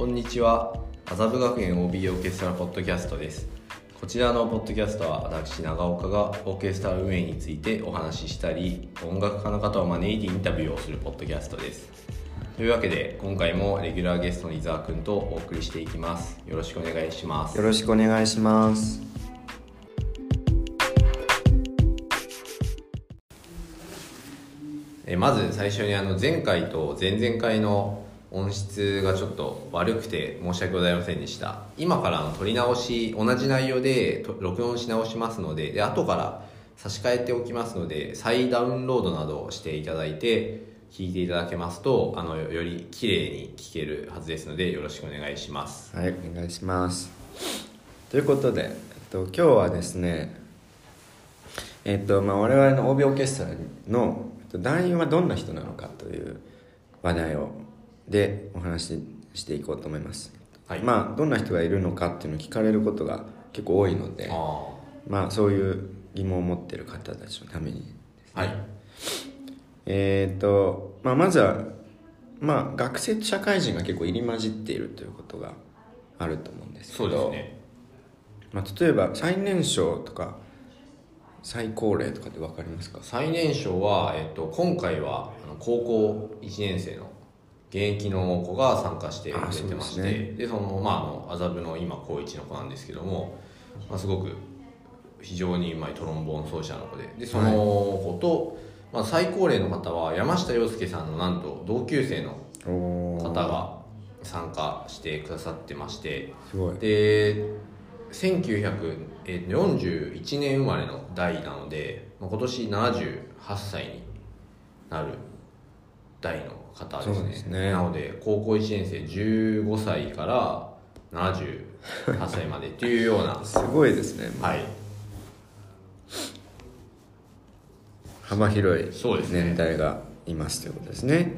こんにちは。麻布学園 OB オーケストラポッドキャストです。こちらのポッドキャストは私長岡がオーケストラ運営についてお話ししたり音楽家の方を招いてインタビューをするポッドキャストです。というわけで今回もレギュラーゲストの伊沢くんとお送りしていきます。よろしくお願いします。よろしくお願いします。えまず最初にあの前回と前々回の音質がちょっと悪くて申し訳ございませんでした。今からの撮り直し同じ内容で録音し直しますのでで後から差し替えておきますので再ダウンロードなどをしていただいて聞いていただけますとあのより綺麗に聞けるはずですのでよろしくお願いします。はいお願いします。ということで、えっと、今日はですねえっとまあ我々の OB オーケストラの団員はどんな人なのかという話題をでお話ししていこうと思います、はい。まあどんな人がいるのかっていうのを聞かれることが結構多いのであまあそういう疑問を持っている方たちのためにあはい。えーとまあ、まずは、まあ、学生と社会人が結構入り混じっているということがあると思うんですけどそうですね。まあ、例えば最年少とか最高齢とかって分かりますか？最年少は、えっと、今回はあの高校1年生の現役の子が参加してくれてましてでそのまああの麻布の今高1の子なんですけども、まあ、すごく非常にうまいトロンボーン奏者の子ででその子と、まあ、最高齢の方は山下洋介さんのなんと同級生の方が参加してくださってましてすごい。で1941年生まれの代なのでまあ今年78歳になる代の方ですね。そうですね。なので高校1年生15歳から78歳までっていうような。すごいですね。はい。幅広い年代がいますということですね。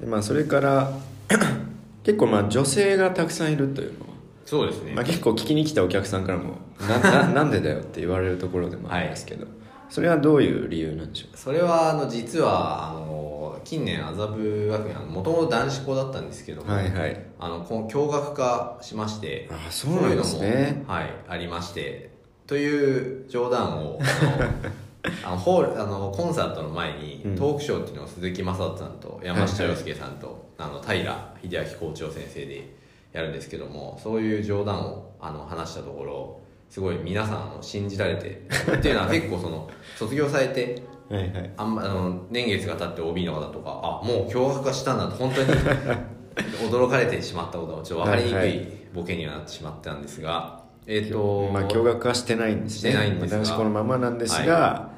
で、まあ、それから 結構まあ女性がたくさんいるというのは。そうですね、まあ、結構聞きに来たお客さんからもなな なんでだよって言われるところでもありますけど、それはどういう理由なんでしょう？それはあの実はあの近年麻布学園もともと男子校だったんですけども、はいはい。あのこの共学化しましてあそうなんですね。そういうのもはいありましてという冗談をあの あのホールあのコンサートの前にうん。トークショーっていうのを鈴木雅人さんと山下洋介さんと、あの平秀明校長先生でやるんですけどもそういう冗談をあの話したところすごい皆さんあの信じられてっていうのは結構その卒業されてはいはい。あんまあの年月が経って OB の方とかあもう驚愕がしたんだと本当に 驚かれてしまったことはちょっと分かりにくはいはい。いボケにはなってしまったんですが、えっ、とまあ驚愕はしてないんですね。してないんですがまあ男子校のままなんですが、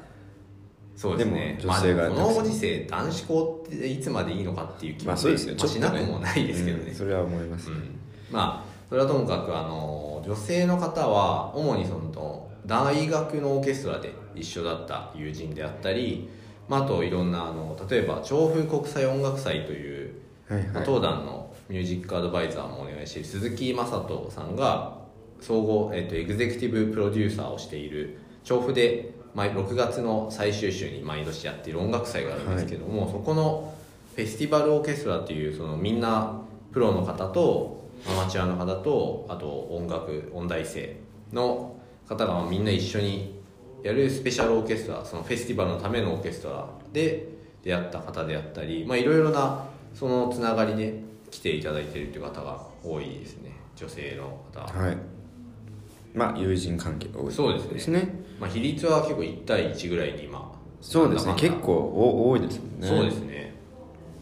そうですね。女性がまあ、このご時世男子校っていつまでいいのかっていう気もまあそうですよ。まあしなくねもないですけどね。うん、それは思います、うん。まあそれはともかくあの女性の方は主にその大学のオーケストラで一緒だった友人であったり、まあ、あといろんなあの例えば調布国際音楽祭という、はいはい。まあ当団のミュージックアドバイザーもお願いしている鈴木雅人さんが総合、えっと、エグゼクティブプロデューサーをしている調布で毎6月の最終週に毎年やっている音楽祭があるんですけども、そこのフェスティバルオーケストラっていうそのみんなプロの方とアマチュアの方とあと音楽音大生の方がみんな一緒にやるスペシャルオーケストラそのフェスティバルのためのオーケストラで出会った方であったりまあいろいろなそのつながりで来ていただいているという方が多いですね女性の方。は、はい。まあ友人関係が多いそうですね。ねまあ、比率は結構1対1ぐらいに今そうですね。結構お多いですもんね。そうですね。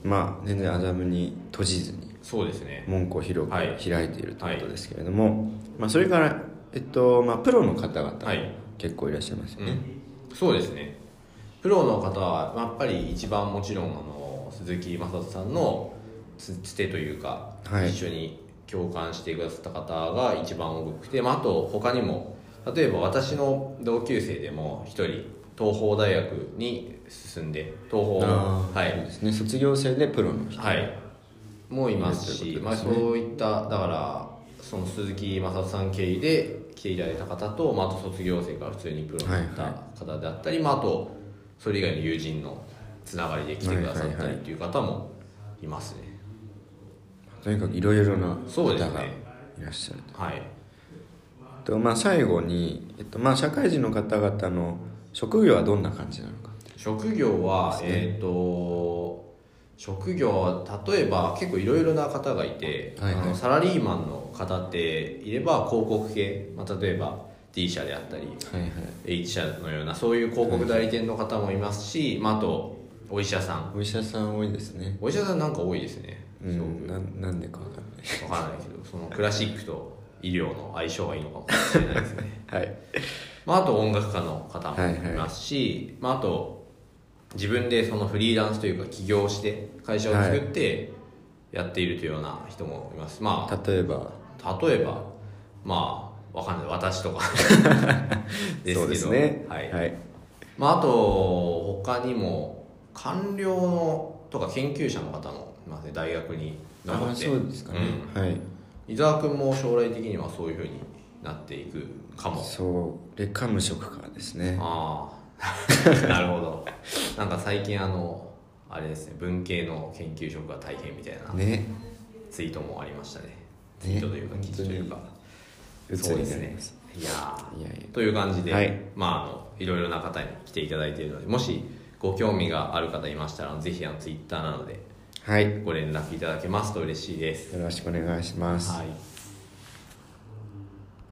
まあ全然アダムに閉じずにそうですね。門戸を広くはい。開いているということですけれども、まあ、それから、えっとまあ、プロの方々もはい。結構いらっしゃいますよね、うん、そうですね。プロの方はやっぱり一番もちろんあの鈴木雅人さんのつつてというか、はい。一緒に共感してくださった方が一番多くて、まあ、あと他にも例えば私の同級生でも一人東邦大学に進んで東邦はい。ね。卒業生でプロの人。はいもういますしまあ、そういっただからその鈴木雅人さん経由で来ていただいた方と、まあ、あと卒業生から普通にプロになったはい方であったり、まあ、あとそれ以外の友人のつながりで来てくださったりっていう方もいますね、とにかくいろいろな方がいらっしゃるはい。と、まあ、最後に、えっとまあ、社会人の方々の職業はどんな感じなのか。職業は、えっ、と職業は例えば結構いろいろな方がいて、はいはい。あのサラリーマンの方っていれば広告系、まあ、例えば D 社であったりはいはい。H 社のようなそういう広告代理店の方もいますし、まあ、あとお医者さん。お医者さん多いですね。お医者さんなんか多いですね、うんなんなんでかわかんない。くわからないけどそのクラシックと医療の相性がいいのかもしれないですね。はい。まあ、あと音楽家の方もいますし、まあ、あと自分でそのフリーランスというか起業して会社を作ってやっているというような人もいます、ま例えば？あ例えばまあわかんない。私とか。ですけど。そうですね。はい。はい、まあ、あと他にも官僚のとか研究者の方もいますね。大学に残あって。そうですかね、はい。伊沢君も将来的にはそういうふうになっていくかも。そう。レカム職家ですね。ああ なるほど。なんか最近あのあれですね文系の研究職が大変みたいなね。ツイートもありましたね。ね。ツイートというか記事というか。そうですね。いやいやという感じで、はい。まああのいろいろな方に来ていただいているのでもしご興味がある方いましたらぜひあのツイッターなのではい。ご連絡いただけますと嬉しいです。よろしくお願いします、はい